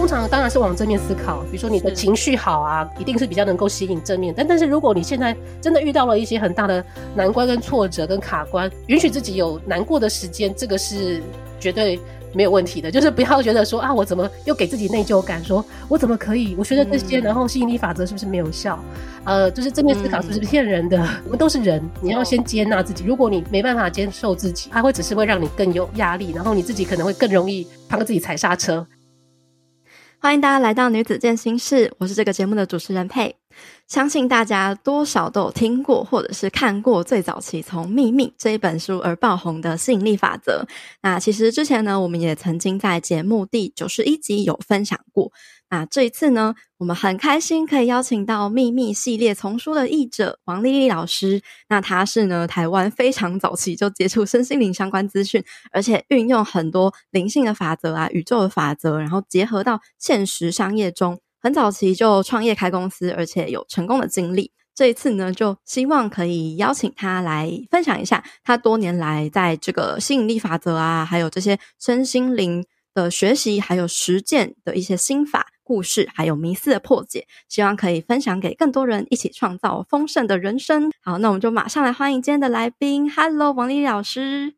通常当然是往正面思考，比如说你的情绪好啊，一定是比较能够吸引正面。但但是如果你现在真的遇到了一些很大的难关跟挫折跟卡关，允许自己有难过的时间，这个是绝对没有问题的。就是不要觉得说啊，我怎么又给自己内疚感，说我怎么可以？我学的这些，然后吸引力法则是不是没有效？呃，就是正面思考是不是骗人的？我们都是人，你要先接纳自己。如果你没办法接受自己，它会只是会让你更有压力，然后你自己可能会更容易帮自己踩刹车。欢迎大家来到女子健心室，我是这个节目的主持人佩。相信大家多少都有听过或者是看过最早期从《秘密》这一本书而爆红的吸引力法则。那其实之前呢，我们也曾经在节目第九十一集有分享过。那这一次呢，我们很开心可以邀请到《秘密》系列丛书的译者王丽丽老师。那她是呢，台湾非常早期就接触身心灵相关资讯，而且运用很多灵性的法则啊、宇宙的法则，然后结合到现实商业中，很早期就创业开公司，而且有成功的经历。这一次呢，就希望可以邀请她来分享一下她多年来在这个吸引力法则啊，还有这些身心灵的学习还有实践的一些心法。故事还有迷思的破解，希望可以分享给更多人，一起创造丰盛的人生。好，那我们就马上来欢迎今天的来宾。Hello，王丽丽老师。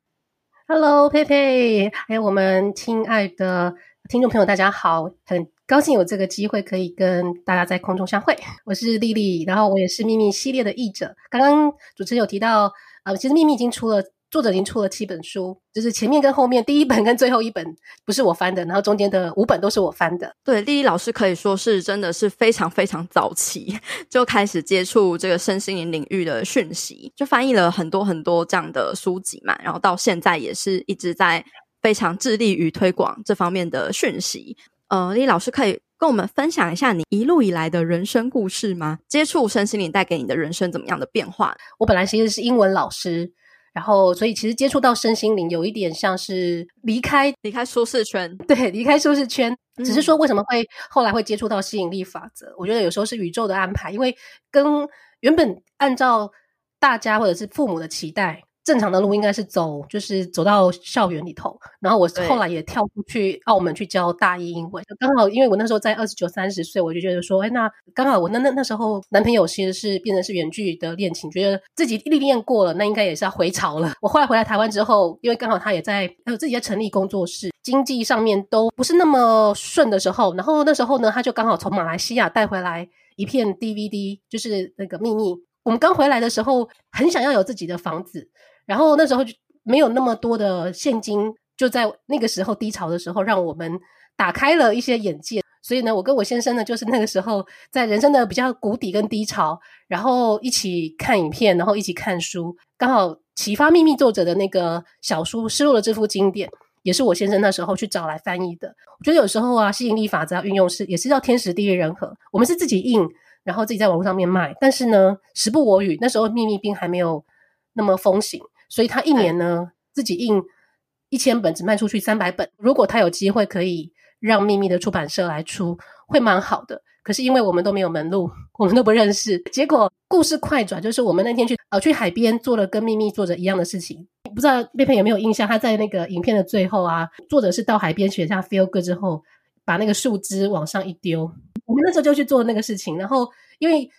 Hello，佩佩，还有我们亲爱的听众朋友，大家好，很高兴有这个机会可以跟大家在空中相会。我是丽丽，然后我也是秘密系列的译者。刚刚主持人有提到，呃，其实秘密已经出了。作者已经出了七本书，就是前面跟后面，第一本跟最后一本不是我翻的，然后中间的五本都是我翻的。对，丽丽老师可以说是真的是非常非常早期 就开始接触这个身心灵领域的讯息，就翻译了很多很多这样的书籍嘛，然后到现在也是一直在非常致力于推广这方面的讯息。呃，丽丽老师可以跟我们分享一下你一路以来的人生故事吗？接触身心灵带给你的人生怎么样的变化？我本来其实是英文老师。然后，所以其实接触到身心灵，有一点像是离开离开舒适圈，对，离开舒适圈。只是说，为什么会后来会接触到吸引力法则？嗯。我觉得有时候是宇宙的安排，因为跟原本按照大家或者是父母的期待。正常的路应该是走，就是走到校园里头。然后我后来也跳出去澳门去教大一英文，刚好因为我那时候在二十九、三十岁，我就觉得说，哎，那刚好我那那那时候男朋友其实是变成是远距的恋情，觉得自己历练过了，那应该也是要回潮了。我后来回来台湾之后，因为刚好他也在还有自己在成立工作室，经济上面都不是那么顺的时候，然后那时候呢，他就刚好从马来西亚带回来一片 DVD，就是那个秘密。我们刚回来的时候，很想要有自己的房子。然后那时候就没有那么多的现金，就在那个时候低潮的时候，让我们打开了一些眼界。所以呢，我跟我先生呢，就是那个时候在人生的比较谷底跟低潮，然后一起看影片，然后一起看书，刚好启发秘密作者的那个小书《失落的这幅经典》，也是我先生那时候去找来翻译的。我觉得有时候啊，吸引力法则运用是也是要天时地利人和。我们是自己印，然后自己在网络上面卖，但是呢，时不我与，那时候秘密并还没有那么风行。所以他一年呢，自己印一千本，只卖出去三百本。如果他有机会可以让秘密的出版社来出，会蛮好的。可是因为我们都没有门路，我们都不认识。结果故事快转，就是我们那天去呃去海边做了跟秘密作者一样的事情。不知道贝佩有没有印象？他在那个影片的最后啊，作者是到海边写下 “feel good” 之后，把那个树枝往上一丢。我们那时候就去做那个事情，然后因为。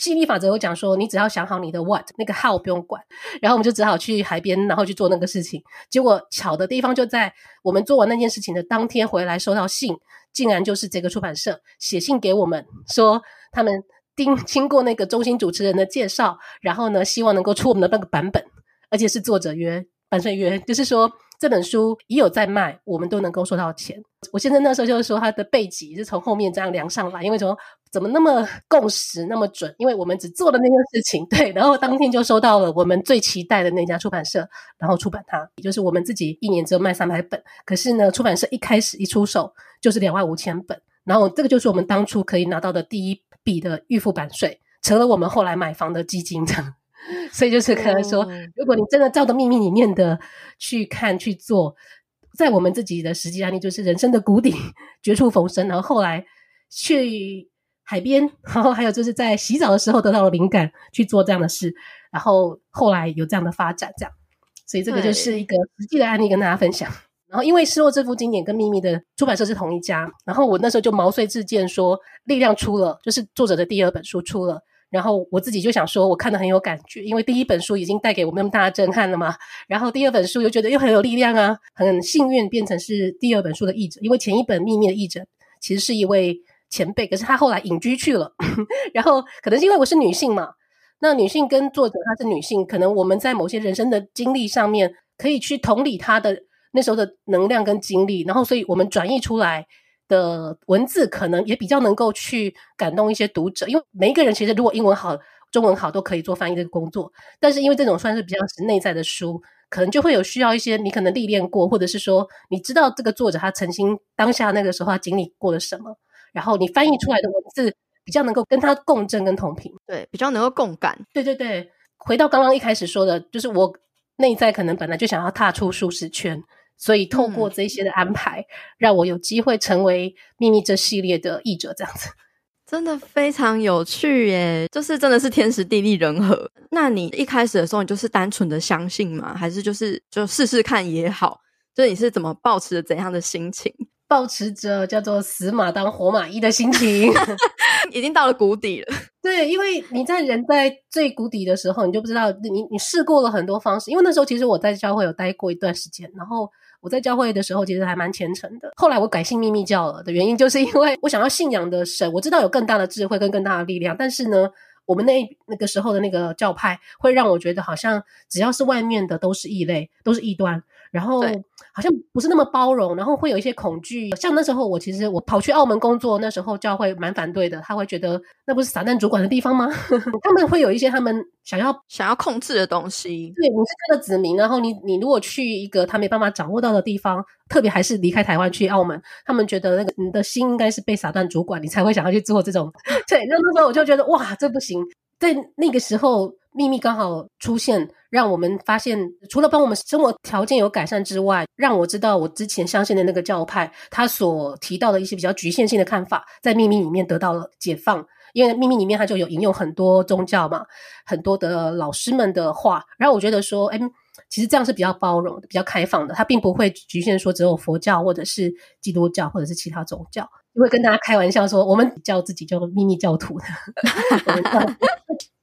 吸引力法则有讲说，你只要想好你的 what，那个 how 不用管。然后我们就只好去海边，然后去做那个事情。结果巧的地方就在我们做完那件事情的当天回来收到信，竟然就是这个出版社写信给我们，说他们经经过那个中心主持人的介绍，然后呢，希望能够出我们的那个版本，而且是作者约版税约，就是说。这本书已有在卖，我们都能够收到钱。我现在那时候就是说，它的背脊是从后面这样量上来，因为从怎么那么 共识那么准？因为我们只做了那件事情，对，然后当天就收到了我们最期待的那家出版社，然后出版它，也就是我们自己一年只有卖三百本，可是呢，出版社一开始一出手就是两万五千本，然后这个就是我们当初可以拿到的第一笔的预付版税，成了我们后来买房的基金这样。所以就是可能说，如果你真的照着秘密里面的去看去做，在我们自己的实际案例，就是人生的谷底绝处逢生，然后后来去海边，然后还有就是在洗澡的时候得到了灵感去做这样的事，然后后来有这样的发展，这样，所以这个就是一个实际的案例跟大家分享。然后因为《失落这幅经典》跟秘密的出版社是同一家，然后我那时候就毛遂自荐说，力量出了，就是作者的第二本书出了。然后我自己就想说，我看得很有感觉，因为第一本书已经带给我们那么大的震撼了嘛。然后第二本书又觉得又很有力量啊，很幸运变成是第二本书的译者，因为前一本《秘密》的译者其实是一位前辈，可是他后来隐居去了。然后可能是因为我是女性嘛，那女性跟作者她是女性，可能我们在某些人生的经历上面可以去同理她的那时候的能量跟经历，然后所以我们转译出来。的文字可能也比较能够去感动一些读者，因为每一个人其实如果英文好、中文好都可以做翻译这个工作。但是因为这种算是比较是内在的书，可能就会有需要一些你可能历练过，或者是说你知道这个作者他曾经当下那个时候他经历过了什么，然后你翻译出来的文字比较能够跟他共振跟同频，对，比较能够共感。对对对，回到刚刚一开始说的，就是我内在可能本来就想要踏出舒适圈。所以透过这些的安排，嗯、让我有机会成为秘密这系列的译者，这样子真的非常有趣耶！就是真的是天时地利人和。那你一开始的时候，你就是单纯的相信吗？还是就是就试试看也好？就是你是怎么保持着怎样的心情？抱持着叫做死马当活马医的心情，已经到了谷底了。对，因为你在人在最谷底的时候，你就不知道你你试过了很多方式。因为那时候其实我在教会有待过一段时间，然后。我在教会的时候，其实还蛮虔诚的。后来我改信秘密教了的原因，就是因为我想要信仰的神，我知道有更大的智慧跟更大的力量。但是呢，我们那那个时候的那个教派，会让我觉得好像只要是外面的都是异类，都是异端。然后好像不是那么包容，然后会有一些恐惧。像那时候我其实我跑去澳门工作，那时候教会蛮反对的，他会觉得那不是撒旦主管的地方吗？他们会有一些他们想要想要控制的东西。对，你是他的子民，然后你你如果去一个他没办法掌握到的地方，特别还是离开台湾去澳门，他们觉得那个你的心应该是被撒旦主管，你才会想要去做这种。对，那那时候我就觉得哇，这不行。在那个时候。秘密刚好出现，让我们发现，除了帮我们生活条件有改善之外，让我知道我之前相信的那个教派，他所提到的一些比较局限性的看法，在秘密里面得到了解放。因为秘密里面它就有引用很多宗教嘛，很多的老师们的话，然后我觉得说，哎，其实这样是比较包容，比较开放的，它并不会局限说只有佛教或者是基督教或者是其他宗教。就会跟大家开玩笑说，我们叫自己叫秘密教徒的。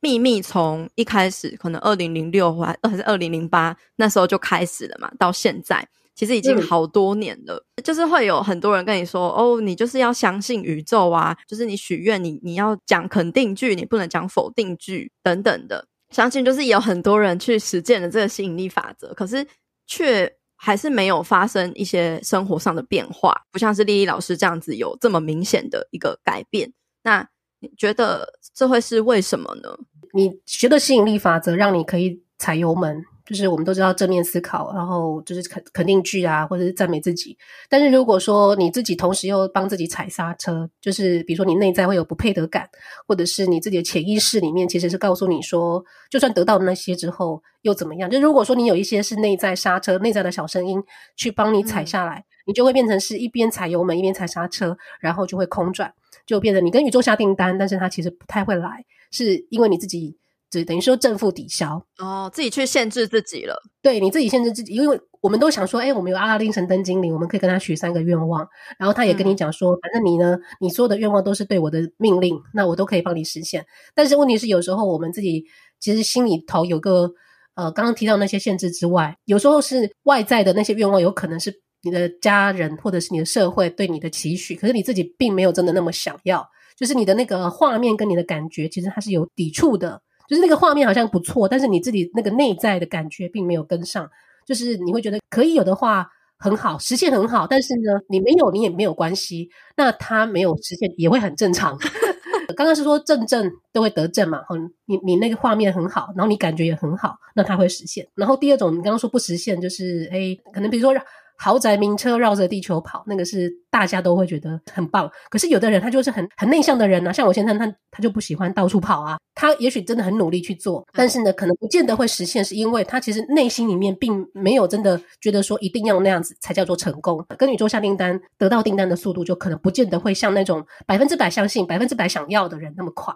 秘密从一开始可能二零零六还还是二零零八那时候就开始了嘛，到现在其实已经好多年了。嗯、就是会有很多人跟你说：“哦，你就是要相信宇宙啊，就是你许愿，你你要讲肯定句，你不能讲否定句等等的。”相信就是有很多人去实践了这个吸引力法则，可是却还是没有发生一些生活上的变化，不像是丽丽老师这样子有这么明显的一个改变。那你觉得这会是为什么呢？你学的吸引力法则让你可以踩油门，就是我们都知道正面思考，然后就是肯肯定句啊，或者是赞美自己。但是如果说你自己同时又帮自己踩刹车，就是比如说你内在会有不配得感，或者是你自己的潜意识里面其实是告诉你说，就算得到那些之后又怎么样？就如果说你有一些是内在刹车、内在的小声音去帮你踩下来，嗯、你就会变成是一边踩油门一边踩刹车，然后就会空转。就变成你跟宇宙下订单，但是它其实不太会来，是因为你自己只等于说正负抵消哦，自己去限制自己了。对，你自己限制自己，因为我们都想说，哎，我们有阿拉丁神灯精灵，我们可以跟他许三个愿望，然后他也跟你讲说，嗯、反正你呢，你所有的愿望都是对我的命令，那我都可以帮你实现。但是问题是，有时候我们自己其实心里头有个呃，刚刚提到那些限制之外，有时候是外在的那些愿望，有可能是。你的家人或者是你的社会对你的期许，可是你自己并没有真的那么想要，就是你的那个画面跟你的感觉，其实它是有抵触的。就是那个画面好像不错，但是你自己那个内在的感觉并没有跟上。就是你会觉得可以有的话很好，实现很好，但是呢，你没有你也没有关系，那它没有实现也会很正常。刚刚是说正正都会得正嘛，你你那个画面很好，然后你感觉也很好，那它会实现。然后第二种，你刚刚说不实现，就是诶，可能比如说让。豪宅名车绕着地球跑，那个是大家都会觉得很棒。可是有的人他就是很很内向的人啊，像我先生他他就不喜欢到处跑啊。他也许真的很努力去做，但是呢，可能不见得会实现，是因为他其实内心里面并没有真的觉得说一定要那样子才叫做成功。跟宇宙下订单得到订单的速度，就可能不见得会像那种百分之百相信、百分之百想要的人那么快。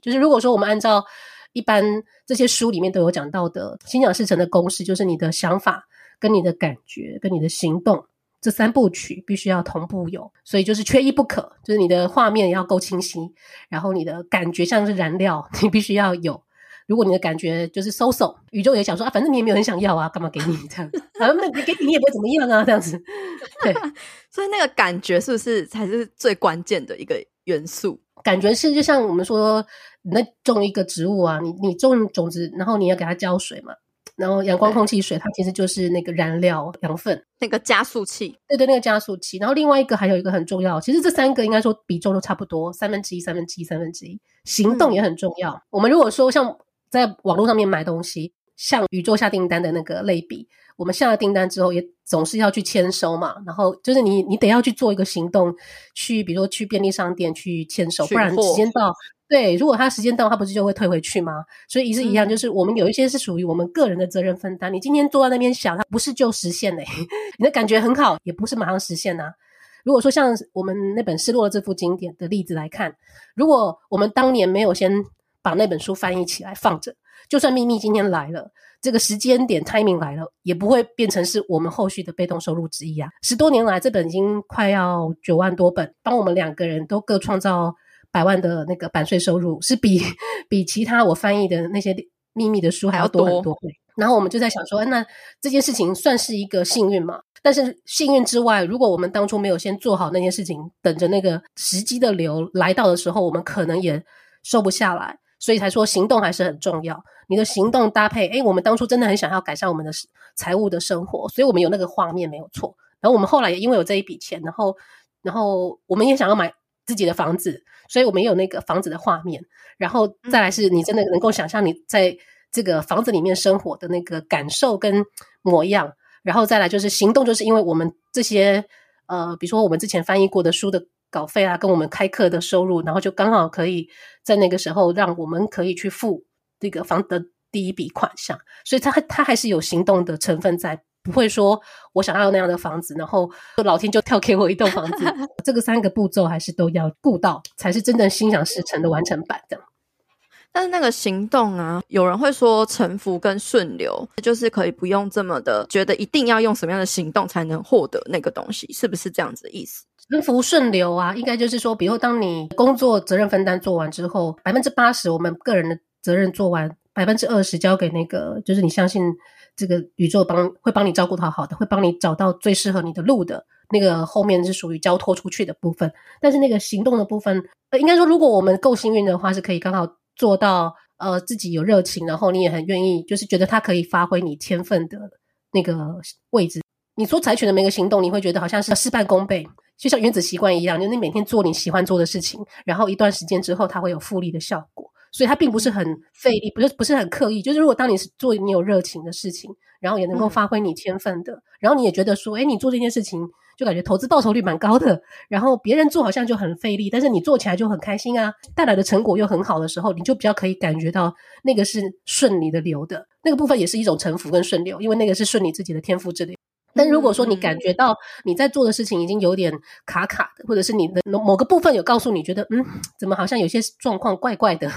就是如果说我们按照一般这些书里面都有讲到的心想事成的公式，就是你的想法。跟你的感觉、跟你的行动这三部曲必须要同步有，所以就是缺一不可。就是你的画面要够清晰，然后你的感觉像是燃料，你必须要有。如果你的感觉就是 so so，宇宙也想说啊，反正你也没有很想要啊，干嘛给你这样？反正那给你也不会怎么样啊，这样子。对，所以那个感觉是不是才是最关键的一个元素？感觉是就像我们说，你在种一个植物啊，你你种种子，然后你要给它浇水嘛。然后阳光、空气、水，它其实就是那个燃料、养分，那个加速器。对对，那个加速器。然后另外一个还有一个很重要，其实这三个应该说比重都差不多，三分之一、三分之一、三分之一。行动也很重要。嗯。我们如果说像在网络上面买东西，像宇宙下订单的那个类比，我们下了订单之后，也总是要去签收嘛。然后就是你你得要去做一个行动，去比如说去便利商店去签收，不然时间到。对，如果他时间到，他不是就会退回去吗？所以也是一样，就是我们有一些是属于我们个人的责任分担。你今天坐在那边想，它不是就实现嘞？你的感觉很好，也不是马上实现呐、啊。如果说像我们那本失落的这幅经典的例子来看，如果我们当年没有先把那本书翻译起来放着，就算秘密今天来了，这个时间点 timing 来了，也不会变成是我们后续的被动收入之一啊。十多年来，这本已经快要九万多本，帮我们两个人都各创造。百万的那个版税收入是比 比其他我翻译的那些秘密的书还要多很多。多然后我们就在想说，那这件事情算是一个幸运嘛？但是幸运之外，如果我们当初没有先做好那件事情，等着那个时机的流来到的时候，我们可能也收不下来。所以才说行动还是很重要。你的行动搭配，诶，我们当初真的很想要改善我们的财务的生活，所以我们有那个画面没有错。然后我们后来也因为有这一笔钱，然后然后我们也想要买。自己的房子，所以我们有那个房子的画面，然后再来是你真的能够想象你在这个房子里面生活的那个感受跟模样，然后再来就是行动，就是因为我们这些呃，比如说我们之前翻译过的书的稿费啊，跟我们开课的收入，然后就刚好可以在那个时候让我们可以去付这个房的第一笔款项，所以它它还是有行动的成分在。不会说我想要那样的房子，然后老天就跳给我一栋房子。这个三个步骤还是都要顾到，才是真正心想事成的完成版的。但是那个行动啊，有人会说臣服跟顺流，就是可以不用这么的觉得一定要用什么样的行动才能获得那个东西，是不是这样子的意思？臣服顺流啊，应该就是说，比如当你工作责任分担做完之后，百分之八十我们个人的责任做完，百分之二十交给那个，就是你相信。这个宇宙帮会帮你照顾好好的，会帮你找到最适合你的路的。那个后面是属于交托出去的部分，但是那个行动的部分，呃，应该说，如果我们够幸运的话，是可以刚好做到，呃，自己有热情，然后你也很愿意，就是觉得它可以发挥你天分的那个位置。你所采取的每个行动，你会觉得好像是事半功倍，就像原子习惯一样，就是你每天做你喜欢做的事情，然后一段时间之后，它会有复利的效果。所以它并不是很费力，不是不是很刻意。就是如果当你是做你有热情的事情，然后也能够发挥你天分的，嗯、然后你也觉得说，哎，你做这件事情就感觉投资报酬率蛮高的，然后别人做好像就很费力，但是你做起来就很开心啊，带来的成果又很好的时候，你就比较可以感觉到那个是顺你的流的，那个部分也是一种臣服跟顺流，因为那个是顺你自己的天赋之流。但如果说你感觉到你在做的事情已经有点卡卡的，或者是你的某个部分有告诉你觉得嗯，怎么好像有些状况怪怪的，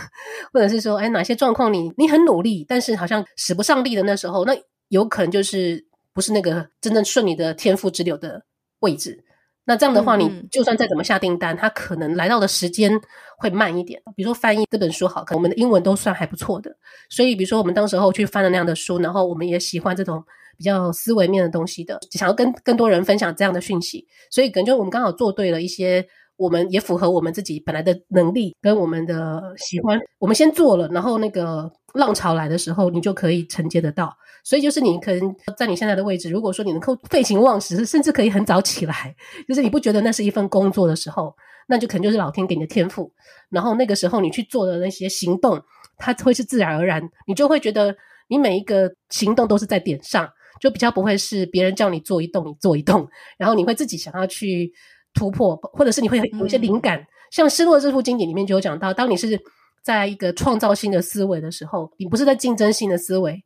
或者是说哎，哪些状况你你很努力，但是好像使不上力的那时候，那有可能就是不是那个真正顺你的天赋之流的位置。那这样的话，你就算再怎么下订单，它可能来到的时间会慢一点。比如说翻译这本书好，可能我们的英文都算还不错的，所以比如说我们当时候去翻了那样的书，然后我们也喜欢这种。比较思维面的东西的，想要跟更多人分享这样的讯息，所以感觉我们刚好做对了一些，我们也符合我们自己本来的能力跟我们的喜欢，我们先做了，然后那个浪潮来的时候，你就可以承接得到。所以就是你可能在你现在的位置，如果说你能够废寝忘食，甚至可以很早起来，就是你不觉得那是一份工作的时候，那就可能就是老天给你的天赋。然后那个时候你去做的那些行动，它会是自然而然，你就会觉得你每一个行动都是在点上，就比较不会是别人叫你做一动你做一动，然后你会自己想要去突破，或者是你会有一些灵感。嗯、像《失落》这部经典里面就有讲到，当你是在一个创造性的思维的时候，你不是在竞争性的思维。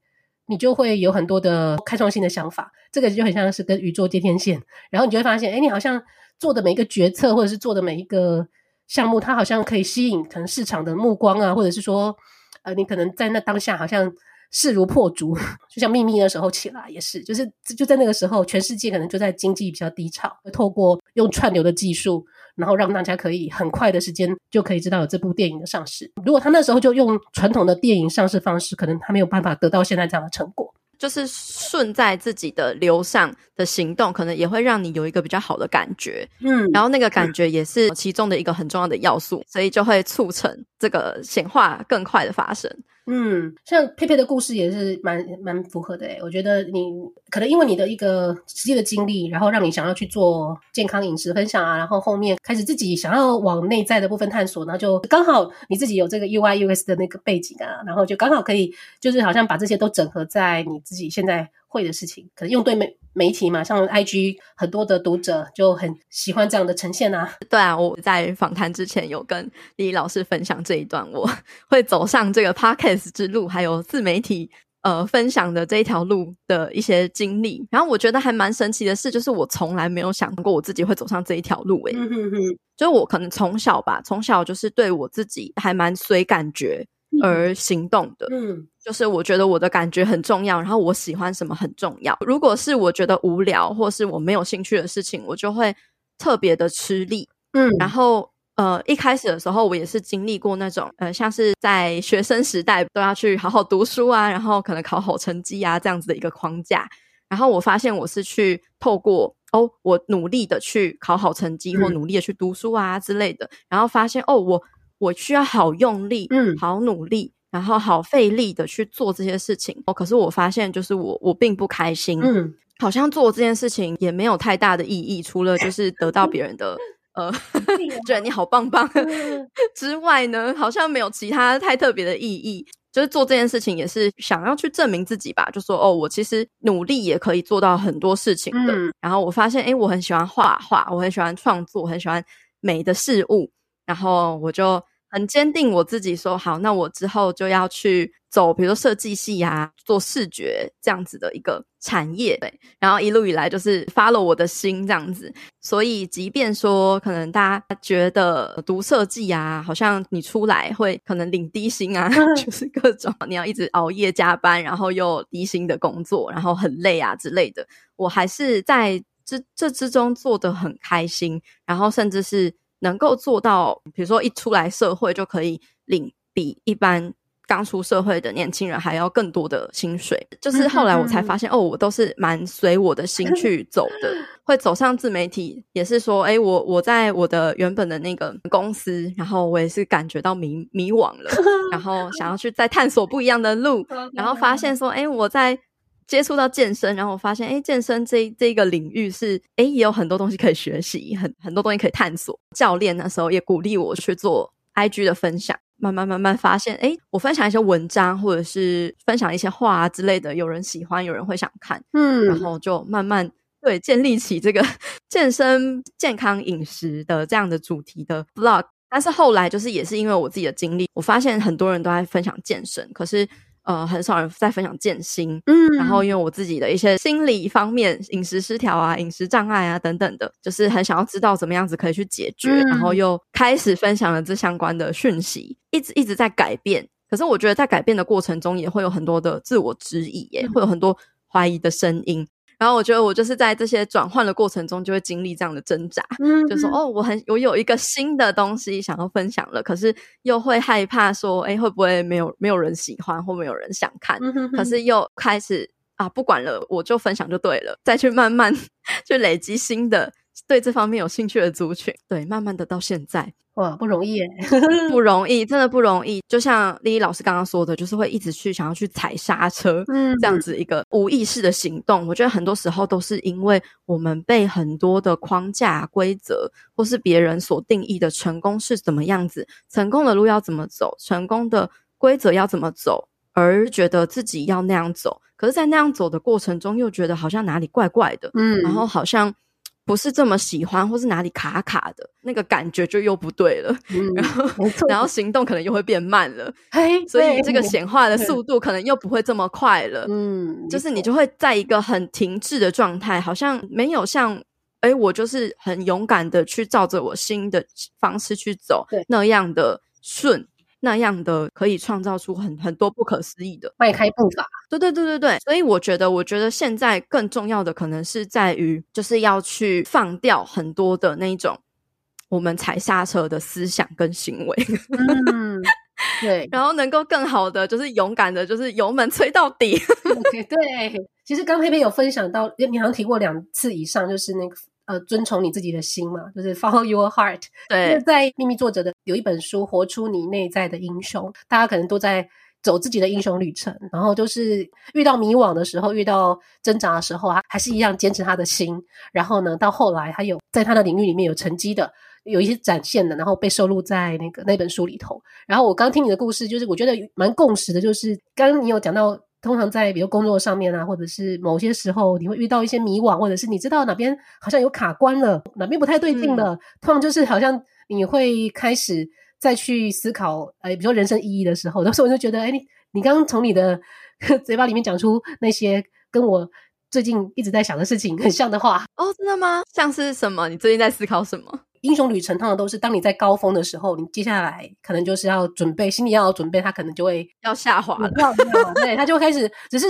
你就会有很多的开创性的想法，这个就很像是跟宇宙接天线，然后你就会发现，哎，你好像做的每一个决策，或者是做的每一个项目，它好像可以吸引可能市场的目光啊，或者是说，呃，你可能在那当下好像势如破竹，就像秘密的时候起来也是，就是就在那个时候，全世界可能就在经济比较低潮，透过用串流的技术。然后让大家可以很快的时间就可以知道有这部电影的上市。如果他那时候就用传统的电影上市方式，可能他没有办法得到现在这样的成果。就是顺在自己的流上的行动，可能也会让你有一个比较好的感觉。嗯，然后那个感觉也是其中的一个很重要的要素，所以就会促成这个显化更快的发生。嗯，像佩佩的故事也是蛮蛮符合的诶，我觉得你可能因为你的一个实际的经历，然后让你想要去做健康饮食分享啊，然后后面开始自己想要往内在的部分探索，然后就刚好你自己有这个 U I U S 的那个背景啊，然后就刚好可以就是好像把这些都整合在你自己现在会的事情，可能用对媒媒体嘛，像 IG 很多的读者就很喜欢这样的呈现啊。对啊，我在访谈之前有跟李老师分享这一段，我 会走上这个 Podcast 之路，还有自媒体呃分享的这一条路的一些经历。然后我觉得还蛮神奇的是，就是我从来没有想过我自己会走上这一条路诶。就是我可能从小吧，从小就是对我自己还蛮随感觉。而行动的，嗯，就是我觉得我的感觉很重要，然后我喜欢什么很重要。如果是我觉得无聊或是我没有兴趣的事情，我就会特别的吃力，嗯。然后，呃，一开始的时候，我也是经历过那种，呃，像是在学生时代都要去好好读书啊，然后可能考好成绩啊这样子的一个框架。然后我发现我是去透过哦，我努力的去考好成绩，或努力的去读书啊之类的，然后发现哦，我。我需要好用力，嗯，好努力，然后好费力的去做这些事情。哦，可是我发现，就是我我并不开心，嗯，好像做这件事情也没有太大的意义，除了就是得到别人的呃，觉得你好棒棒 之外呢，好像没有其他太特别的意义。就是做这件事情也是想要去证明自己吧，就说哦，我其实努力也可以做到很多事情的。嗯，然后我发现，诶，我很喜欢画画，我很喜欢创作，我很喜欢美的事物。然后我就很坚定我自己说好，那我之后就要去走，比如说设计系啊，做视觉这样子的一个产业。对，然后一路以来就是 follow 我的心这样子。所以，即便说可能大家觉得读设计啊，好像你出来会可能领低薪啊，就是各种你要一直熬夜加班，然后又低薪的工作，然后很累啊之类的，我还是在这这之中做得很开心，然后甚至是。能够做到，比如说一出来社会就可以领比一般刚出社会的年轻人还要更多的薪水，就是后来我才发现，哦，我都是蛮随我的心去 走的。会走上自媒体，也是说，哎，我我在我的原本的那个公司，然后我也是感觉到迷迷惘了，然后想要去再探索不一样的路，然后发现说，哎，我在。接触到健身，然后我发现，哎，健身这这个领域是，哎，也有很多东西可以学习，很很多东西可以探索。教练那时候也鼓励我去做 IG 的分享，慢慢慢慢发现，哎，我分享一些文章或者是分享一些话啊之类的，有人喜欢，有人会想看，嗯，然后就慢慢对建立起这个 健身、健康饮食的这样的主题的 blog。但是后来就是也是因为我自己的经历，我发现很多人都在分享健身，可是。呃，很少人在分享健心，嗯，然后因为我自己的一些心理方面、饮食失调啊、饮食障碍啊等等的，就是很想要知道怎么样子可以去解决，嗯，然后又开始分享了这相关的讯息，一直一直在改变。可是我觉得在改变的过程中，也会有很多的自我质疑，耶，会有很多怀疑的声音。然后我觉得我就是在这些转换的过程中，就会经历这样的挣扎，嗯，就说哦，我很我有一个新的东西想要分享了，可是又会害怕说，哎，会不会没有没有人喜欢，或没有人想看？嗯哼哼，可是又开始啊，不管了，我就分享就对了，再去慢慢 去累积新的对这方面有兴趣的族群。对，慢慢的到现在。哇，不容易耶，不容易，真的不容易。就像丽丽老师刚刚说的，就是会一直去想要去踩刹车，嗯，这样子一个无意识的行动。我觉得很多时候都是因为我们被很多的框架、规则，或是别人所定义的成功是怎么样子，成功的路要怎么走，成功的规则要怎么走，而觉得自己要那样走。可是，在那样走的过程中，又觉得好像哪里怪怪的，嗯，然后好像。不是这么喜欢，或是哪里卡卡的，那个感觉就又不对了。嗯、然后，然后行动可能又会变慢了。嘿，所以这个显化的速度可能又不会这么快了。嗯，就是你就会在一个很停滞的状态，好像没有像，哎，我就是很勇敢的去照着我新的方式去走，那样的顺。那样的可以创造出很很多不可思议的迈开步伐，对对对对对，所以我觉得，我觉得现在更重要的可能是在于，就是要去放掉很多的那一种我们踩刹车的思想跟行为，嗯，对，然后能够更好的就是勇敢的，就是油门吹到底。Okay, 对，其实刚佩佩有分享到，你好像提过两次以上，就是那个。呃，遵从你自己的心嘛，就是 follow your heart。对，就是在秘密作者的有一本书《活出你内在的英雄》，大家可能都在走自己的英雄旅程，然后就是遇到迷惘的时候，遇到挣扎的时候，啊还是一样坚持他的心。然后呢，到后来他有在他的领域里面有成绩的，有一些展现的，然后被收录在那个那本书里头。然后我刚听你的故事，就是我觉得蛮共识的，就是刚刚你有讲到。通常在比如工作上面啊，或者是某些时候，你会遇到一些迷惘，或者是你知道哪边好像有卡关了，哪边不太对劲了。嗯、通常就是好像你会开始再去思考，呃，比如说人生意义的时候，有时候我就觉得，哎，你你刚刚从你的 嘴巴里面讲出那些跟我最近一直在想的事情很像的话。哦，真的吗？像是什么？你最近在思考什么？英雄旅程通常都是当你在高峰的时候，你接下来可能就是要准备，心里要有准备，他可能就会要下滑了，对，他就会开始。只是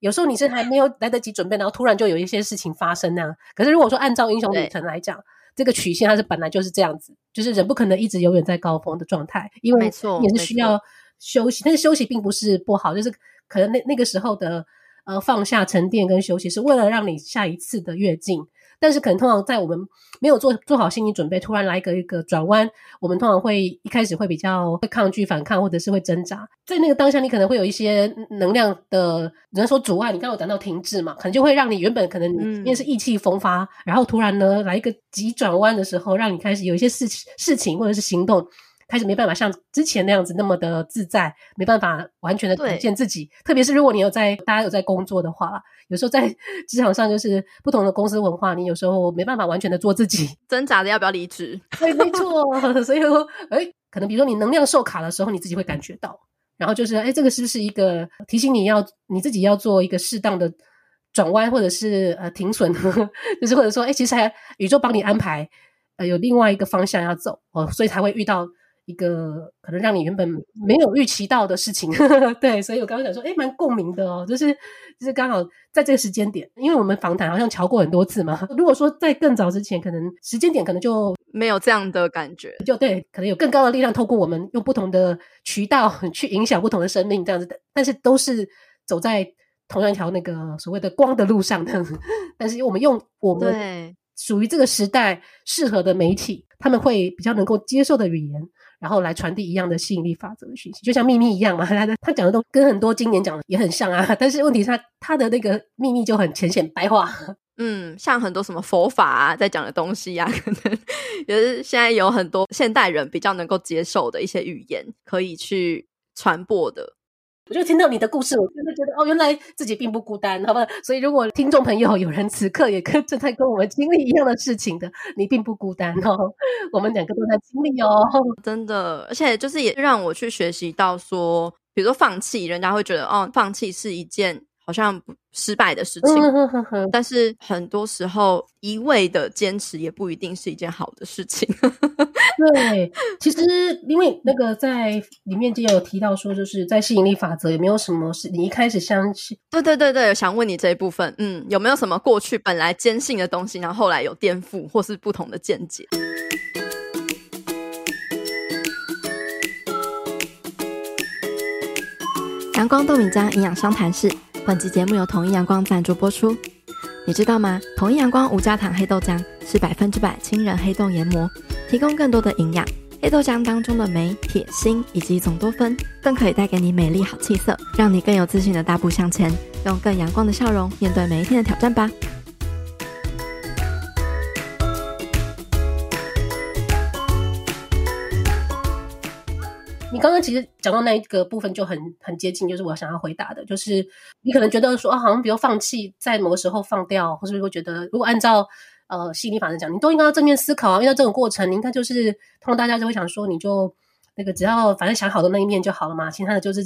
有时候你是还没有来得及准备，然后突然就有一些事情发生那样。可是如果说按照英雄旅程来讲，这个曲线它是本来就是这样子，就是人不可能一直永远在高峰的状态，因为也是需要休息。但是休息并不是不好，就是可能那那个时候的呃放下、沉淀跟休息，是为了让你下一次的跃进。但是可能通常在我们没有做做好心理准备，突然来个一个转弯，我们通常会一开始会比较会抗拒反抗，或者是会挣扎。在那个当下，你可能会有一些能量的，人家说阻碍，你刚刚有讲到停滞嘛，可能就会让你原本可能因为是意气风发，嗯、然后突然呢来一个急转弯的时候，让你开始有一些事情事情或者是行动。开始没办法像之前那样子那么的自在，没办法完全的体现自己。特别是如果你有在大家有在工作的话，有时候在 职场上就是不同的公司文化，你有时候没办法完全的做自己，挣扎的要不要离职？对，没错。所以说，诶，可能比如说你能量受卡的时候，你自己会感觉到。然后就是，哎，这个是不是一个提醒你要你自己要做一个适当的转弯，或者是呃停损，就是或者说，哎，其实还宇宙帮你安排，呃，有另外一个方向要走哦，所以才会遇到。一个可能让你原本没有预期到的事情，对，所以我刚刚想说，哎，蛮共鸣的哦，就是就是刚好在这个时间点，因为我们访谈好像瞧过很多次嘛。如果说在更早之前，可能时间点可能就没有这样的感觉，就对，可能有更高的力量透过我们用不同的渠道去影响不同的生命这样子的，但是都是走在同样一条那个所谓的光的路上的。但是我们用我们属于这个时代适合的媒体，他们会比较能够接受的语言。然后来传递一样的吸引力法则的讯息，就像秘密一样嘛。他他讲的都跟很多经典讲的也很像啊。但是问题是他他的那个秘密就很浅显白话。嗯，像很多什么佛法啊，在讲的东西呀、啊，可能也是现在有很多现代人比较能够接受的一些语言，可以去传播的。我就听到你的故事，我真的觉得哦，原来自己并不孤单，好吧？所以如果听众朋友有人此刻也跟正在跟我们经历一样的事情的，你并不孤单哦，我们两个都在经历哦，真的。而且就是也让我去学习到说，比如说放弃，人家会觉得哦，放弃是一件。好像失败的事情，但是很多时候一味的坚持也不一定是一件好的事情。对，其实因为那个在里面就有提到说，就是在吸引力法则有没有什么是你一开始相信？对对对对，想问你这一部分，嗯，有没有什么过去本来坚信的东西，然后后来有颠覆或是不同的见解？阳光豆米浆营养商谈室。本集节目由统一阳光赞助播出。你知道吗？统一阳光无加糖黑豆浆是百分之百亲人黑豆研磨，提供更多的营养。黑豆浆当中的镁、铁、锌以及总多酚，更可以带给你美丽好气色，让你更有自信的大步向前，用更阳光的笑容面对每一天的挑战吧。你刚刚其实讲到那一个部分就很很接近，就是我想要回答的，就是你可能觉得说啊，好像比如放弃，在某个时候放掉，或是会觉得如果按照。呃，吸引力法则讲，你都应该要正面思考啊。因为这种过程，你应该就是通常大家就会想说，你就那个只要反正想好的那一面就好了嘛。其他的就是，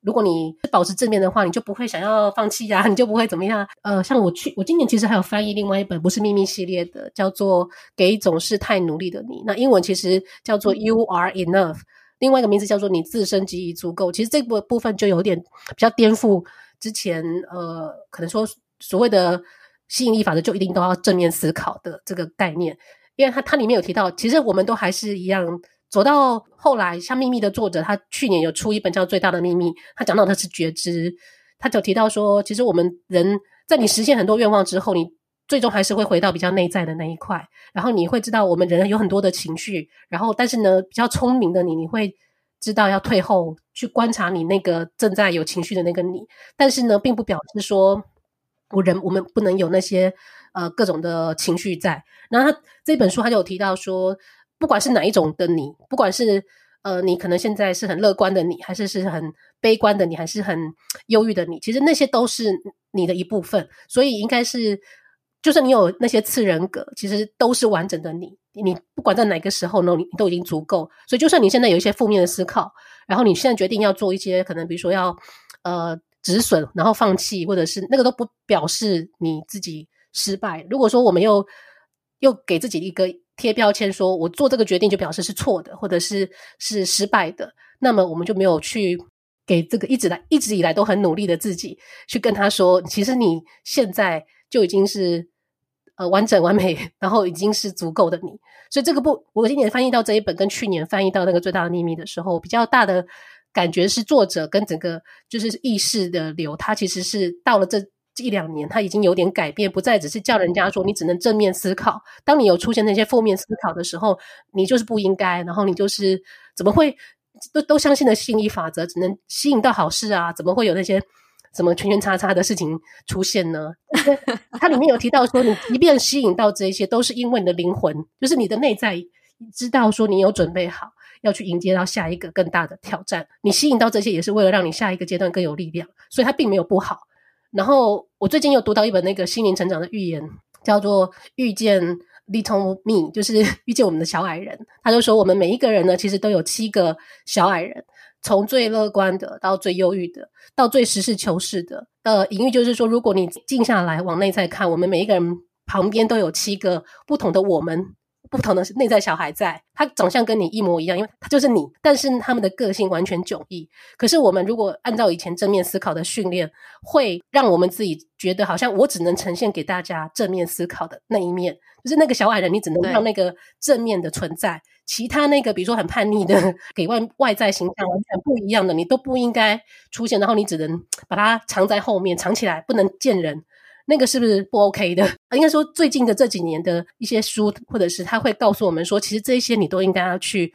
如果你保持正面的话，你就不会想要放弃呀、你就不会怎么样。呃，像我去，我今年其实还有翻译另外一本不是秘密系列的，叫做《给总是太努力的你》。那英文其实叫做 You Are Enough，另外一个名字叫做你自身即已足够。其实这个部分就有点比较颠覆之前呃，可能说所谓的。吸引力法则就一定都要正面思考的这个概念，因为它它里面有提到，其实我们都还是一样走到后来，像秘密的作者，他去年有出一本叫《最大的秘密》，他讲到的是觉知，他就提到说，其实我们人在你实现很多愿望之后，你最终还是会回到比较内在的那一块，然后你会知道我们人有很多的情绪，然后但是呢，比较聪明的你，你会知道要退后去观察你那个正在有情绪的那个你，但是呢，并不表示说。我人我们不能有那些呃各种的情绪在。然后他这本书他就有提到说，不管是哪一种的你，不管是呃你可能现在是很乐观的你，还是是很悲观的你，还是很忧郁的你，其实那些都是你的一部分。所以应该是，就算你有那些次人格，其实都是完整的你。你不管在哪个时候呢，你都已经足够。所以就算你现在有一些负面的思考，然后你现在决定要做一些可能，比如说要呃。止损，然后放弃，或者是那个都不表示你自己失败。如果说我们又又给自己一个贴标签，说我做这个决定就表示是错的，或者是是失败的，那么我们就没有去给这个一直来一直以来都很努力的自己去跟他说，其实你现在就已经是呃完整完美，然后已经是足够的你。所以这个不，我今年翻译到这一本，跟去年翻译到那个最大的秘密的时候，比较大的。感觉是作者跟整个就是意识的流，他其实是到了这一两年，他已经有点改变，不再只是叫人家说你只能正面思考。当你有出现那些负面思考的时候，你就是不应该，然后你就是怎么会都都相信的吸引力法则，只能吸引到好事啊？怎么会有那些什么圈圈叉叉的事情出现呢？它里面有提到说，你即便吸引到这些，都是因为你的灵魂，就是你的内在知道说你有准备好。要去迎接到下一个更大的挑战，你吸引到这些也是为了让你下一个阶段更有力量，所以它并没有不好。然后我最近又读到一本那个心灵成长的寓言，叫做《遇见 Little Me》，就是 遇见我们的小矮人。他就说，我们每一个人呢，其实都有七个小矮人，从最乐观的到最忧郁的，到最实事求是的。呃，隐喻就是说，如果你静下来往内在看，我们每一个人旁边都有七个不同的我们。不同的是内在小孩在，他长相跟你一模一样，因为他就是你，但是他们的个性完全迥异。可是我们如果按照以前正面思考的训练，会让我们自己觉得好像我只能呈现给大家正面思考的那一面，就是那个小矮人，你只能让那个正面的存在，其他那个比如说很叛逆的，给外外在形象完全不一样的，你都不应该出现，然后你只能把它藏在后面，藏起来，不能见人。那个是不是不 OK 的？应该说，最近的这几年的一些书，或者是他会告诉我们说，其实这些你都应该要去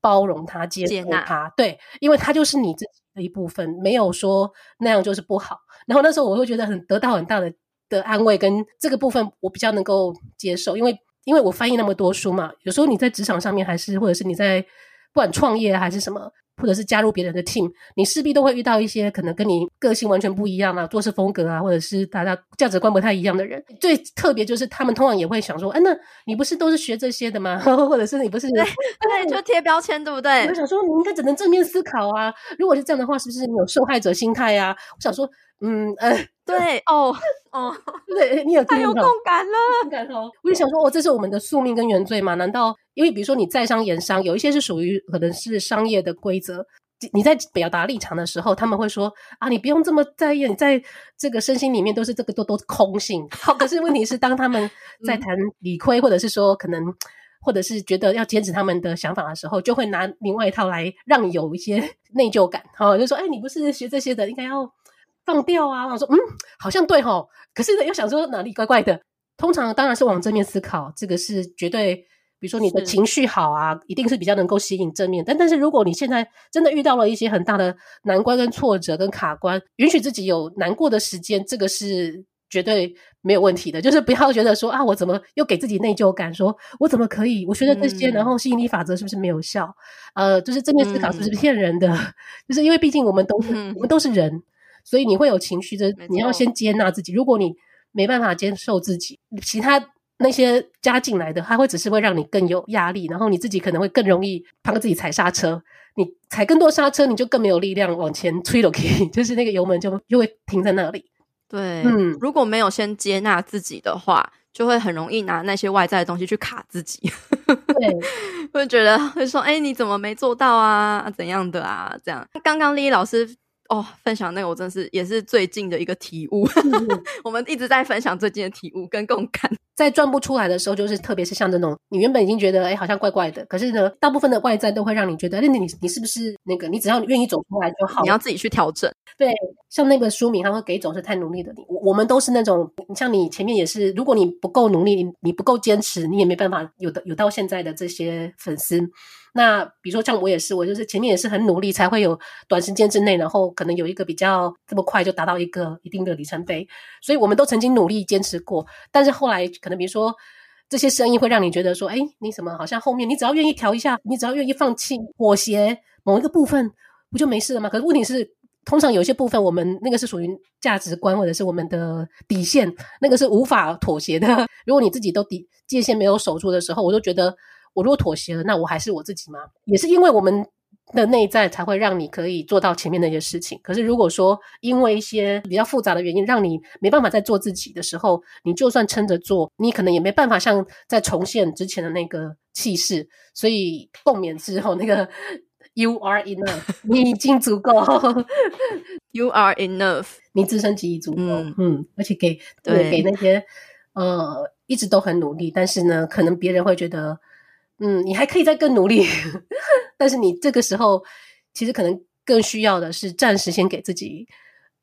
包容他、接纳他。对，因为他就是你自己的一部分，没有说那样就是不好。然后那时候我会觉得很得到很大的的安慰，跟这个部分我比较能够接受，因为因为我翻译那么多书嘛，有时候你在职场上面，还是或者是你在不管创业还是什么。或者是加入别人的 team，你势必都会遇到一些可能跟你个性完全不一样啊，做事风格啊，或者是大家价值观不太一样的人。最特别就是他们通常也会想说：“哎，那你不是都是学这些的吗？或者是你不是？”对对，就贴标签，对不对？我想说，你应该只能正面思考啊。如果是这样的话，是不是你有受害者心态啊？我想说，嗯呃，对哦哦，对，你有太有共感了，共感哦。我就想说，哦，这是我们的宿命跟原罪吗？难道？因为比如说你在商言商，有一些是属于可能是商业的规则。你在表达立场的时候，他们会说啊，你不用这么在意，你在这个身心里面都是这个都都是空性。好，可是问题是，当他们 在谈理亏，或者是说可能，或者是觉得要坚持他们的想法的时候，就会拿另外一套来让你有一些内疚感。好，就说哎，你不是学这些的，应该要放掉啊。我说嗯，好像对齁，可是呢又想说哪里怪怪的。通常当然是往正面思考，这个是绝对。比如说你的情绪好啊，一定是比较能够吸引正面。但但是如果你现在真的遇到了一些很大的难关、跟挫折、跟卡关，允许自己有难过的时间，这个是绝对没有问题的。就是不要觉得说啊，我怎么又给自己内疚感，说我怎么可以？我学的这些，嗯、然后吸引力法则是不是没有效？呃，就是正面思考是不是骗人的？嗯、就是因为毕竟我们都是、嗯、我们都是人，所以你会有情绪，这你要先接纳自己。如果你没办法接受自己，其他。那些加进来的，它会只是会让你更有压力，然后你自己可能会更容易帮自己踩刹车。你踩更多刹车，你就更没有力量往前推了，可以，就是那个油门就就会停在那里。对，嗯，如果没有先接纳自己的话，就会很容易拿那些外在的东西去卡自己。对，会觉得会说，哎、欸，你怎么没做到啊？怎样的啊？这样。刚刚丽老师。哦，分享那个我真是也是最近的一个体悟。嗯、我们一直在分享最近的体悟跟共感，在转不出来的时候，就是特别是像这种，你原本已经觉得哎好像怪怪的，可是呢，大部分的外在都会让你觉得，那你你是不是那个？你只要愿意走出来就好，你要自己去调整。对，像那个书名，他会给总是太努力的你。我我们都是那种，你像你前面也是，如果你不够努力，你，你不够坚持，你也没办法有的有到现在的这些粉丝。那比如说像我也是，我就是前面也是很努力，才会有短时间之内，然后可能有一个比较这么快就达到一个一定的里程碑。所以我们都曾经努力坚持过，但是后来可能比如说这些声音会让你觉得说，哎，你什么好像后面你只要愿意调一下，你只要愿意放弃妥协某一个部分，不就没事了吗？可是问题是，通常有些部分我们那个是属于价值观或者是我们的底线，那个是无法妥协的。如果你自己都底界限没有守住的时候，我就觉得。我如果妥协了，那我还是我自己吗？也是因为我们的内在才会让你可以做到前面那些事情。可是如果说因为一些比较复杂的原因，让你没办法再做自己的时候，你就算撑着做，你可能也没办法像再重现之前的那个气势。所以共勉之后，那个 You are enough，你已经足够。You are enough，你自身其实足够。嗯，嗯，而且给对给那些呃一直都很努力，但是呢，可能别人会觉得。嗯，你还可以再更努力，但是你这个时候其实可能更需要的是暂时先给自己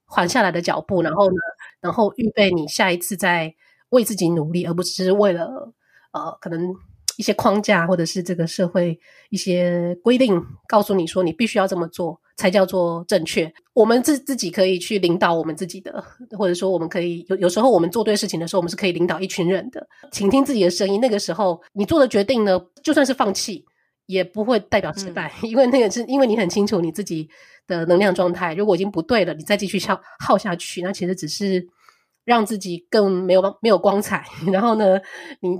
缓下来的脚步，然后呢，然后预备你下一次再为自己努力，而不是为了呃可能。一些框架，或者是这个社会一些规定，告诉你说你必须要这么做才叫做正确。我们自自己可以去领导我们自己的，或者说我们可以有有时候我们做对事情的时候，我们是可以领导一群人的。倾听自己的声音，那个时候你做的决定呢，就算是放弃，也不会代表失败，嗯、因为那个是因为你很清楚你自己的能量状态。如果已经不对了，你再继续消耗下去，那其实只是。让自己更没有没有光彩，然后呢，你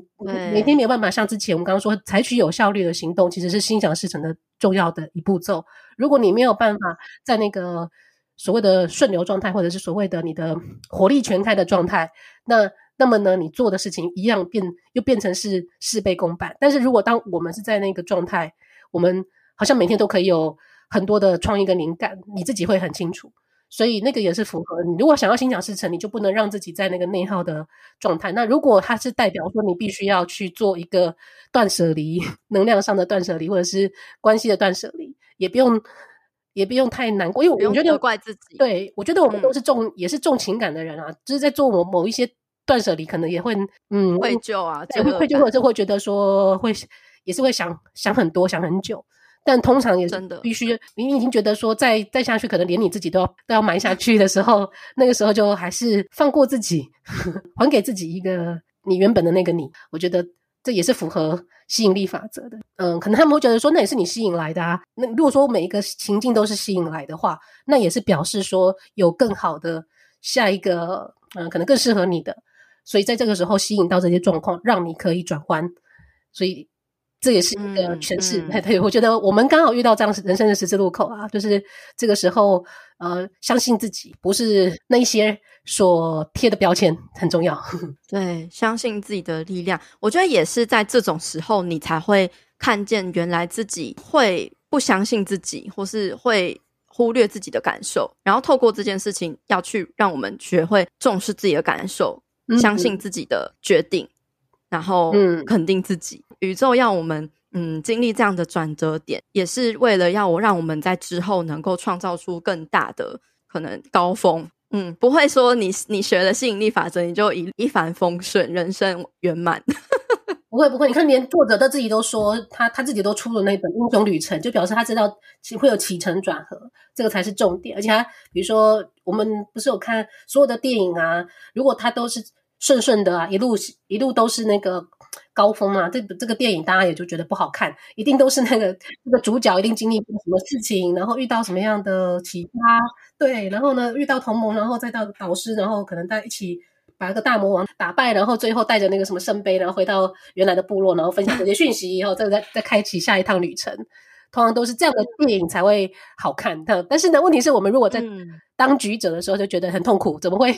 每天没有办法像之前我们刚刚说，采取有效率的行动，其实是心想事成的重要的一步骤。如果你没有办法在那个所谓的顺流状态，或者是所谓的你的火力全开的状态，那那么呢，你做的事情一样变又变成是事倍功半。但是如果当我们是在那个状态，我们好像每天都可以有很多的创意跟灵感，你自己会很清楚。所以那个也是符合你。如果想要心想事成，你就不能让自己在那个内耗的状态。那如果它是代表说你必须要去做一个断舍离，能量上的断舍离，或者是关系的断舍离，也不用也不用太难过，因为我觉得怪自己。对，我觉得我们都是重、嗯、也是重情感的人啊，就是在做某某一些断舍离，可能也会嗯愧疚啊，也，会愧疚或者会觉得说会也是会想想很多，想很久。但通常也真的必须，你已经觉得说再再下去，可能连你自己都要都要埋下去的时候，那个时候就还是放过自己，还给自己一个你原本的那个你。我觉得这也是符合吸引力法则的。嗯，可能他们会觉得说，那也是你吸引来的啊。那如果说每一个情境都是吸引来的话，那也是表示说有更好的下一个，嗯，可能更适合你的。所以在这个时候吸引到这些状况，让你可以转换。所以。这也是一个诠释，对、嗯嗯、对，我觉得我们刚好遇到这样人生的十字路口啊，就是这个时候，呃，相信自己，不是那一些所贴的标签很重要。对，相信自己的力量，我觉得也是在这种时候，你才会看见原来自己会不相信自己，或是会忽略自己的感受，然后透过这件事情，要去让我们学会重视自己的感受，嗯、相信自己的决定。然后，嗯，肯定自己。宇宙要我们，嗯，经历这样的转折点，也是为了要我让我们在之后能够创造出更大的可能高峰。嗯，不会说你你学了吸引力法则，你就一一帆风顺，人生圆满。不会不会，你看连作者他自己都说，他他自己都出了那本《英雄旅程》，就表示他知道其会有起承转合，这个才是重点。而且他比如说，我们不是有看所有的电影啊，如果他都是顺顺的啊，一路一路都是那个高峰嘛，这这个电影大家也就觉得不好看，一定都是那个那个主角一定经历过什么事情，然后遇到什么样的奇葩，对，然后呢遇到同盟，然后再到导师，然后可能在一起。把那个大魔王打败，然后最后带着那个什么圣杯，然后回到原来的部落，然后分享这些讯息，以后再再再开启下一趟旅程。通常都是这样的电影才会好看。但但是呢，问题是我们如果在当局者的时候就觉得很痛苦，怎么会？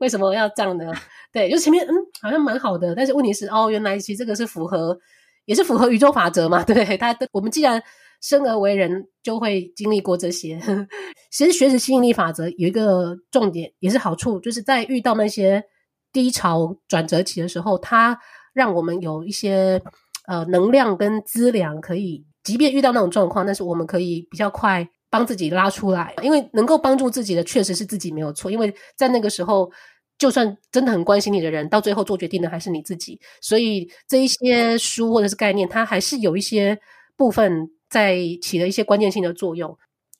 为什么要这样呢？对，就前面嗯好像蛮好的，但是问题是哦，原来其实这个是符合，也是符合宇宙法则嘛？对，他我们既然生而为人，就会经历过这些。其实学习吸引力法则有一个重点，也是好处，就是在遇到那些。低潮转折期的时候，它让我们有一些呃能量跟资粮，可以即便遇到那种状况，但是我们可以比较快帮自己拉出来。因为能够帮助自己的确实是自己没有错，因为在那个时候，就算真的很关心你的人，到最后做决定的还是你自己。所以这一些书或者是概念，它还是有一些部分在起了一些关键性的作用。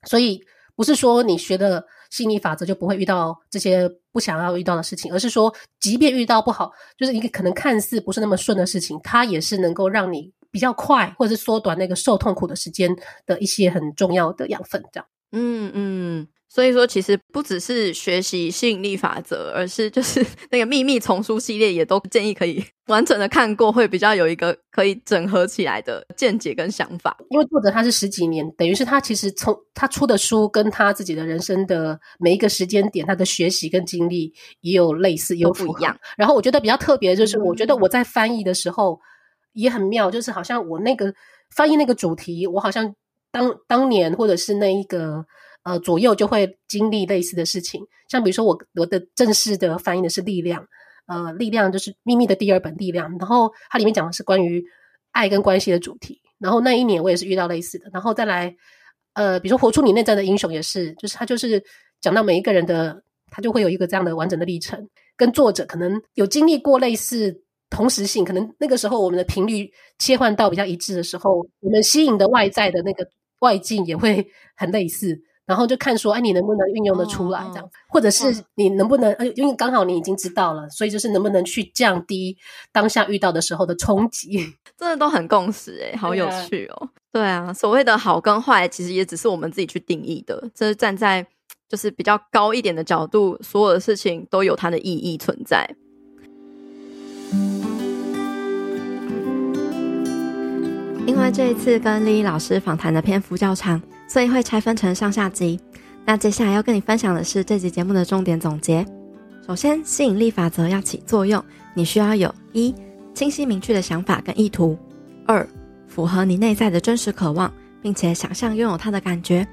所以不是说你学的。吸引力法则就不会遇到这些不想要遇到的事情，而是说，即便遇到不好，就是一个可能看似不是那么顺的事情，它也是能够让你比较快，或者是缩短那个受痛苦的时间的一些很重要的养分，这样。嗯嗯。所以说，其实不只是学习吸引力法则，而是就是那个秘密丛书系列，也都建议可以完整的看过，会比较有一个可以整合起来的见解跟想法。因为作者他是十几年，等于是他其实从他出的书跟他自己的人生的每一个时间点，他的学习跟经历也有类似，又不一样。然后我觉得比较特别的就是，我觉得我在翻译的时候也很妙，就是好像我那个翻译那个主题，我好像当当年或者是那一个。呃，左右就会经历类似的事情，像比如说我我的正式的翻译的是力量，呃，力量就是秘密的第二本力量，然后它里面讲的是关于爱跟关系的主题，然后那一年我也是遇到类似的，然后再来，呃，比如说活出你内在的英雄也是，就是他就是讲到每一个人的，他就会有一个这样的完整的历程，跟作者可能有经历过类似同时性，可能那个时候我们的频率切换到比较一致的时候，我们吸引的外在的那个外境也会 很类似。然后就看说，哎，你能不能运用得出来这样，哦、或者是你能不能，因为刚好你已经知道了，所以就是能不能去降低当下遇到的时候的冲击，真的都很共识诶，好有趣哦。对啊，对啊，所谓的好跟坏，其实也只是我们自己去定义的。这是站在就是比较高一点的角度，所有的事情都有它的意义存在。因为这一次跟丽丽老师访谈的篇幅较长。所以会拆分成上下集。那接下来要跟你分享的是这集节目的重点总结。首先，吸引力法则要起作用，你需要有一清晰明确的想法跟意图；二符合你内在的真实渴望，并且想象拥有它的感觉；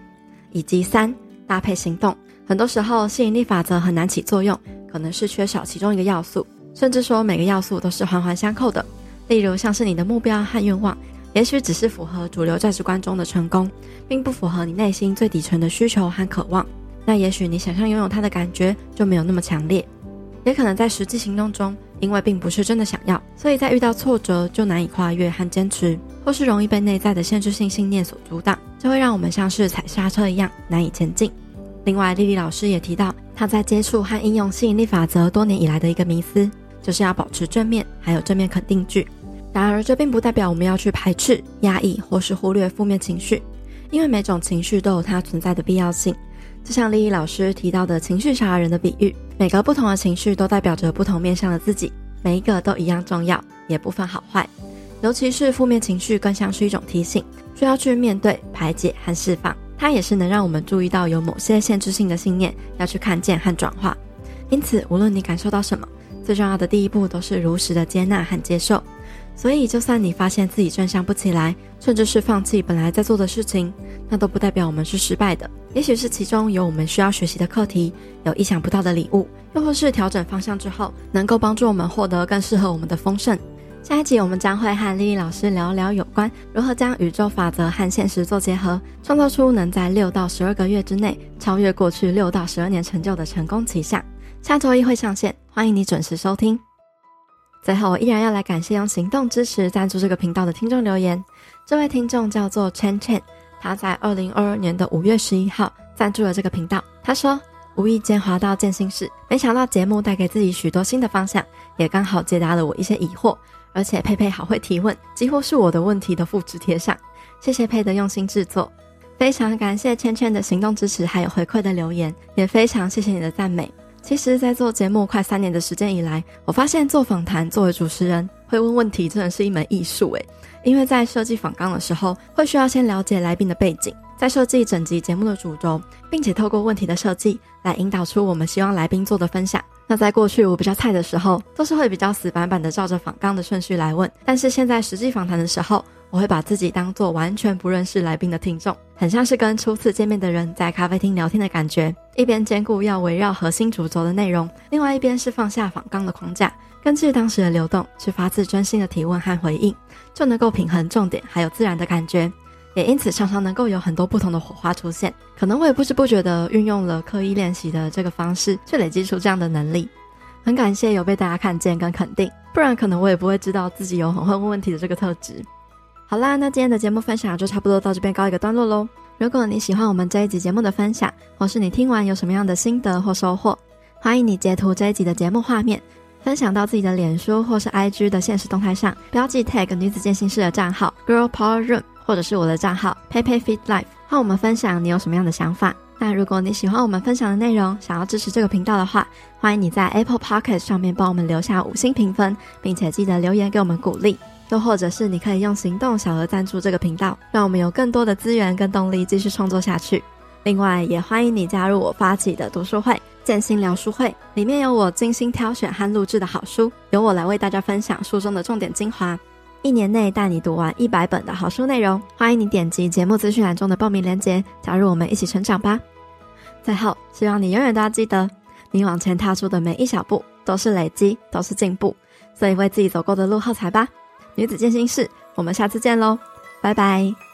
以及三搭配行动。很多时候，吸引力法则很难起作用，可能是缺少其中一个要素，甚至说每个要素都是环环相扣的。例如，像是你的目标和愿望。也许只是符合主流价值观中的成功，并不符合你内心最底层的需求和渴望。那也许你想象拥有它的感觉就没有那么强烈，也可能在实际行动中，因为并不是真的想要，所以在遇到挫折就难以跨越和坚持，或是容易被内在的限制性信念所阻挡，就会让我们像是踩刹车一样难以前进。另外，丽丽老师也提到，她在接触和应用吸引力法则多年以来的一个迷思，就是要保持正面，还有正面肯定句。然而，这并不代表我们要去排斥、压抑或是忽略负面情绪，因为每种情绪都有它存在的必要性。就像丽丽老师提到的情绪小矮人的比喻，每个不同的情绪都代表着不同面向的自己，每一个都一样重要，也不分好坏。尤其是负面情绪，更像是一种提醒，需要去面对、排解和释放。它也是能让我们注意到有某些限制性的信念，要去看见和转化。因此，无论你感受到什么，最重要的第一步都是如实的接纳和接受。所以，就算你发现自己正向不起来，甚至是放弃本来在做的事情，那都不代表我们是失败的。也许是其中有我们需要学习的课题，有意想不到的礼物，又或是调整方向之后，能够帮助我们获得更适合我们的丰盛。下一集我们将会和丽丽老师聊聊有关如何将宇宙法则和现实做结合，创造出能在六到十二个月之内超越过去六到十二年成就的成功奇象。下周一会上线，欢迎你准时收听。最后，我依然要来感谢用行动支持赞助这个频道的听众留言。这位听众叫做 Chen Chen，他在二零二二年的五月十一号赞助了这个频道。他说：“无意间滑到健心室，没想到节目带给自己许多新的方向，也刚好解答了我一些疑惑。而且佩佩好会提问，几乎是我的问题的复制贴上。谢谢佩的用心制作，非常感谢 Chen Chen 的行动支持还有回馈的留言，也非常谢谢你的赞美。”其实，在做节目快三年的时间以来，我发现做访谈作为主持人会问问题，真的是一门艺术诶。因为在设计访纲的时候，会需要先了解来宾的背景，再设计整集节目的主轴，并且透过问题的设计来引导出我们希望来宾做的分享。那在过去我比较菜的时候，都是会比较死板板的照着访纲的顺序来问，但是现在实际访谈的时候，我会把自己当做完全不认识来宾的听众，很像是跟初次见面的人在咖啡厅聊天的感觉。一边兼顾要围绕核心主轴的内容，另外一边是放下访纲的框架，根据当时的流动去发自真心的提问和回应，就能够平衡重点还有自然的感觉。也因此常常能够有很多不同的火花出现。可能我也不知不觉的运用了刻意练习的这个方式，去累积出这样的能力。很感谢有被大家看见跟肯定，不然可能我也不会知道自己有很会问问题的这个特质。好啦，那今天的节目分享就差不多到这边告一个段落喽。如果你喜欢我们这一集节目的分享，或是你听完有什么样的心得或收获，欢迎你截图这一集的节目画面，分享到自己的脸书或是 IG 的现实动态上，标记 tag 女子健心室的账号 Girl Power Room，或者是我的账号 PeiPei Fit Life，和我们分享你有什么样的想法。那如果你喜欢我们分享的内容，想要支持这个频道的话，欢迎你在 Apple Podcast 上面帮我们留下五星评分，并且记得留言给我们鼓励。又或者是你可以用行动小额赞助这个频道，让我们有更多的资源跟动力继续创作下去。另外，也欢迎你加入我发起的读书会——建心聊书会，里面有我精心挑选和录制的好书，由我来为大家分享书中的重点精华，一年内带你读完一百本的好书内容。欢迎你点击节目资讯栏中的报名链接，加入我们一起成长吧。最后，希望你永远都要记得，你往前踏出的每一小步都是累积，都是进步，所以为自己走过的路喝彩吧。女子健心室，我们下次见喽，拜拜。